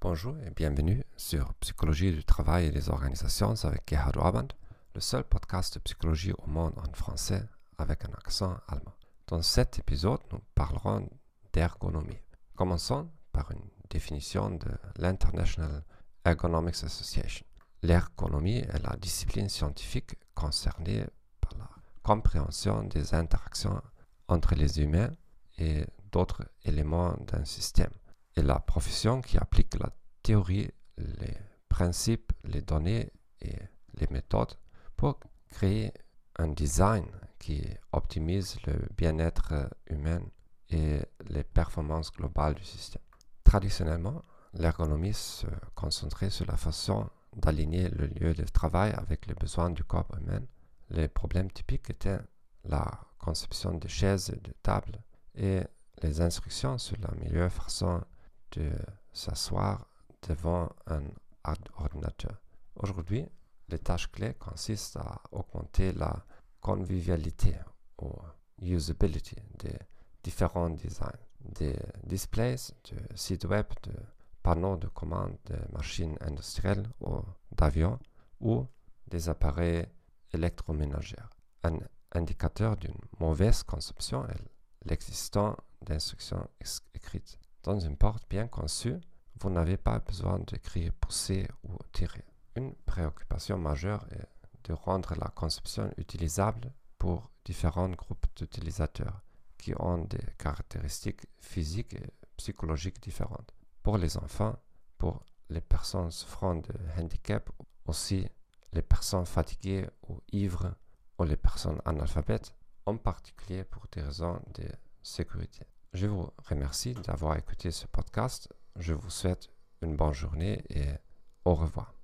Bonjour et bienvenue sur Psychologie du travail et des organisations avec Gerhard Orband, le seul podcast de psychologie au monde en français avec un accent allemand. Dans cet épisode, nous parlerons d'ergonomie. Commençons par une définition de l'International Ergonomics Association. L'ergonomie est la discipline scientifique concernée par la compréhension des interactions entre les humains et d'autres éléments d'un système et la profession qui applique la théorie, les principes, les données et les méthodes pour créer un design qui optimise le bien-être humain et les performances globales du système. Traditionnellement, l'ergonomie se concentrait sur la façon d'aligner le lieu de travail avec les besoins du corps humain. Les problèmes typiques étaient la conception des chaises et de tables et les instructions sur la meilleure façon de s'asseoir devant un ordinateur. Aujourd'hui, les tâches clés consistent à augmenter la convivialité ou usability des différents designs, des displays, de sites web, de panneaux de commande de machines industrielles ou d'avions ou des appareils électroménagers. Un indicateur d'une mauvaise conception est l'existence d'instructions écrites. Dans une porte bien conçue, vous n'avez pas besoin d'écrire pousser ou tirer. Une préoccupation majeure est de rendre la conception utilisable pour différents groupes d'utilisateurs qui ont des caractéristiques physiques et psychologiques différentes. Pour les enfants, pour les personnes souffrant de handicap, aussi les personnes fatiguées ou ivres ou les personnes analphabètes, en particulier pour des raisons de sécurité. Je vous remercie d'avoir écouté ce podcast. Je vous souhaite une bonne journée et au revoir.